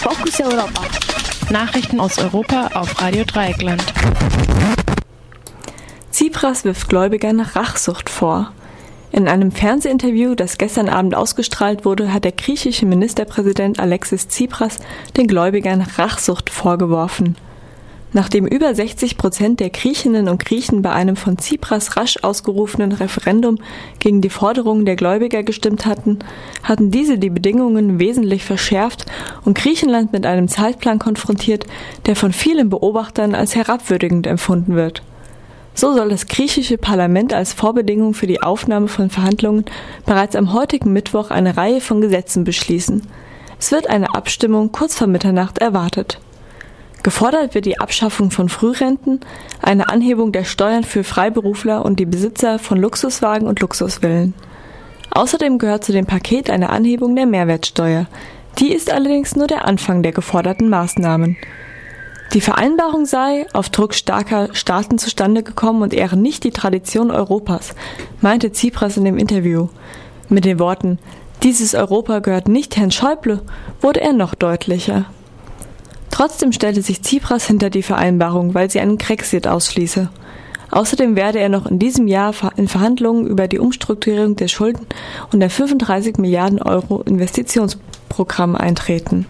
Fokus Europa. Nachrichten aus Europa auf Radio Dreieckland. Tsipras wirft Gläubigern Rachsucht vor. In einem Fernsehinterview, das gestern Abend ausgestrahlt wurde, hat der griechische Ministerpräsident Alexis Tsipras den Gläubigern Rachsucht vorgeworfen. Nachdem über 60 Prozent der Griechinnen und Griechen bei einem von Tsipras rasch ausgerufenen Referendum gegen die Forderungen der Gläubiger gestimmt hatten, hatten diese die Bedingungen wesentlich verschärft und Griechenland mit einem Zeitplan konfrontiert, der von vielen Beobachtern als herabwürdigend empfunden wird. So soll das griechische Parlament als Vorbedingung für die Aufnahme von Verhandlungen bereits am heutigen Mittwoch eine Reihe von Gesetzen beschließen. Es wird eine Abstimmung kurz vor Mitternacht erwartet. Gefordert wird die Abschaffung von Frührenten, eine Anhebung der Steuern für Freiberufler und die Besitzer von Luxuswagen und Luxusvillen. Außerdem gehört zu dem Paket eine Anhebung der Mehrwertsteuer. Die ist allerdings nur der Anfang der geforderten Maßnahmen. Die Vereinbarung sei auf Druck starker Staaten zustande gekommen und ehre nicht die Tradition Europas, meinte Tsipras in dem Interview. Mit den Worten Dieses Europa gehört nicht Herrn Schäuble wurde er noch deutlicher. Trotzdem stellte sich Tsipras hinter die Vereinbarung, weil sie einen Grexit ausschließe. Außerdem werde er noch in diesem Jahr in Verhandlungen über die Umstrukturierung der Schulden und der 35 Milliarden Euro Investitionsprogramm eintreten.